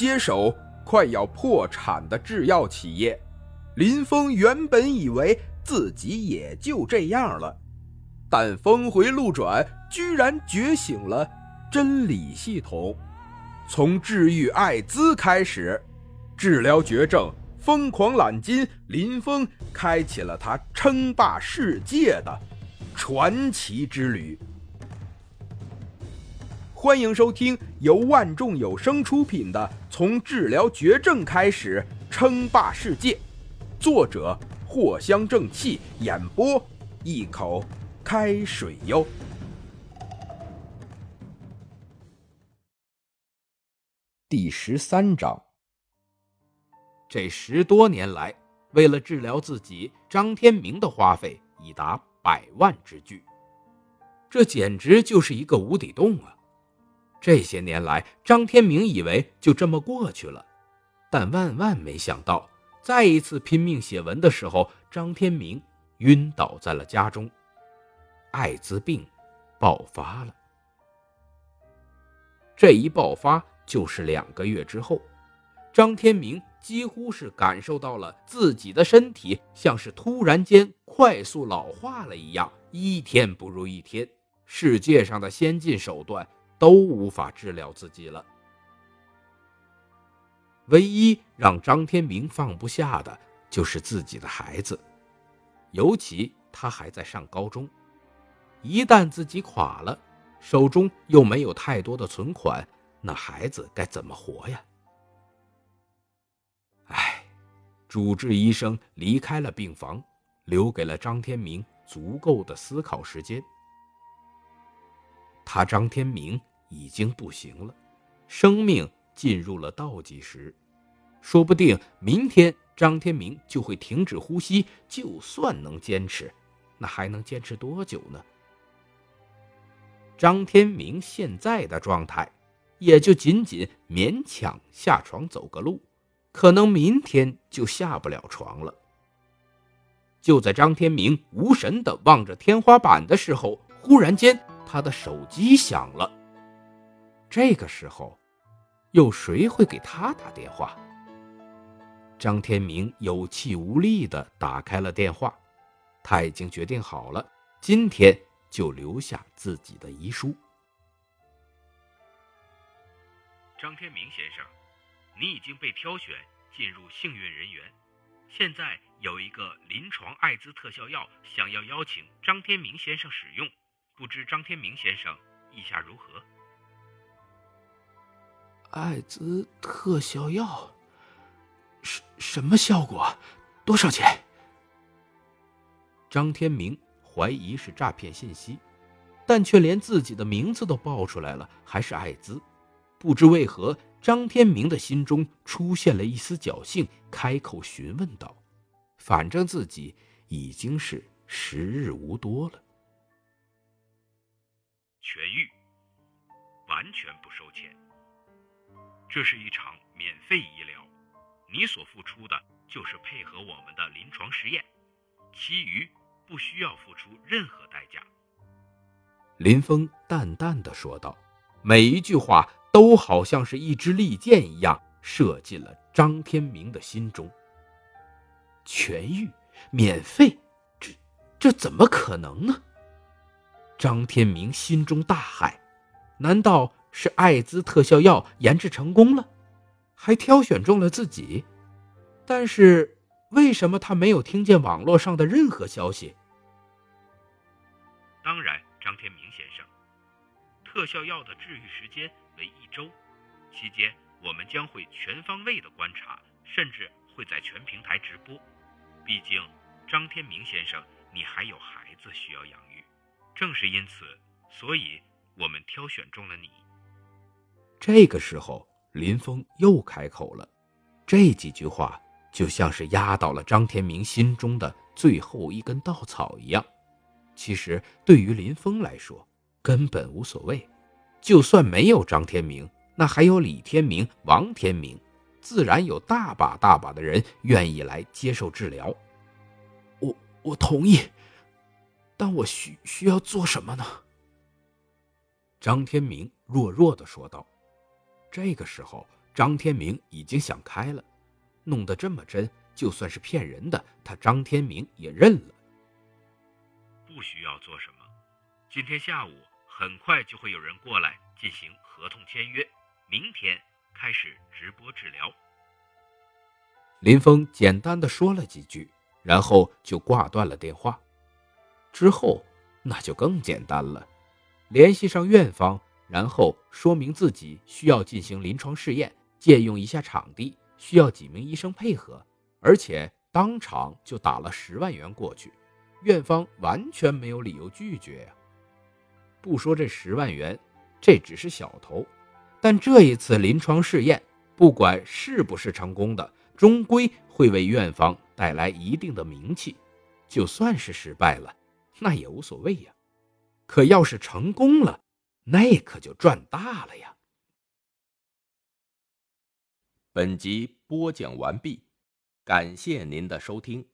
接手快要破产的制药企业。林峰原本以为自己也就这样了，但峰回路转，居然觉醒了真理系统。从治愈艾滋开始，治疗绝症，疯狂揽金，林峰开启了他称霸世界的传奇之旅。欢迎收听由万众有声出品的《从治疗绝症开始称霸世界》，作者藿香正气，演播一口开水哟。第十三章，这十多年来，为了治疗自己，张天明的花费已达百万之巨，这简直就是一个无底洞啊！这些年来，张天明以为就这么过去了，但万万没想到，再一次拼命写文的时候，张天明晕倒在了家中，艾滋病爆发了。这一爆发。就是两个月之后，张天明几乎是感受到了自己的身体像是突然间快速老化了一样，一天不如一天。世界上的先进手段都无法治疗自己了。唯一让张天明放不下的就是自己的孩子，尤其他还在上高中，一旦自己垮了，手中又没有太多的存款。那孩子该怎么活呀？唉，主治医生离开了病房，留给了张天明足够的思考时间。他张天明已经不行了，生命进入了倒计时，说不定明天张天明就会停止呼吸。就算能坚持，那还能坚持多久呢？张天明现在的状态。也就仅仅勉强下床走个路，可能明天就下不了床了。就在张天明无神的望着天花板的时候，忽然间他的手机响了。这个时候，有谁会给他打电话？张天明有气无力的打开了电话，他已经决定好了，今天就留下自己的遗书。张天明先生，你已经被挑选进入幸运人员。现在有一个临床艾滋特效药，想要邀请张天明先生使用，不知张天明先生意下如何？艾滋特效药，什什么效果？多少钱？张天明怀疑是诈骗信息，但却连自己的名字都报出来了，还是艾滋。不知为何，张天明的心中出现了一丝侥幸，开口询问道：“反正自己已经是时日无多了。”痊愈，完全不收钱。这是一场免费医疗，你所付出的就是配合我们的临床实验，其余不需要付出任何代价。”林峰淡淡的说道，每一句话。都好像是一支利箭一样射进了张天明的心中。痊愈，免费，这这怎么可能呢？张天明心中大骇，难道是艾滋特效药研制成功了，还挑选中了自己？但是为什么他没有听见网络上的任何消息？当然，张天明先生，特效药的治愈时间。为一周，期间我们将会全方位的观察，甚至会在全平台直播。毕竟，张天明先生，你还有孩子需要养育，正是因此，所以我们挑选中了你。这个时候，林峰又开口了，这几句话就像是压倒了张天明心中的最后一根稻草一样。其实，对于林峰来说，根本无所谓。就算没有张天明，那还有李天明、王天明，自然有大把大把的人愿意来接受治疗。我我同意，但我需需要做什么呢？张天明弱弱的说道。这个时候，张天明已经想开了，弄得这么真，就算是骗人的，他张天明也认了。不需要做什么，今天下午很快就会有人过来进行合同签约，明天开始直播治疗。林峰简单的说了几句，然后就挂断了电话。之后那就更简单了，联系上院方，然后说明自己需要进行临床试验，借用一下场地，需要几名医生配合，而且当场就打了十万元过去。院方完全没有理由拒绝呀。不说这十万元，这只是小头，但这一次临床试验，不管是不是成功的，终归会为院方带来一定的名气。就算是失败了，那也无所谓呀。可要是成功了，那可就赚大了呀。本集播讲完毕，感谢您的收听。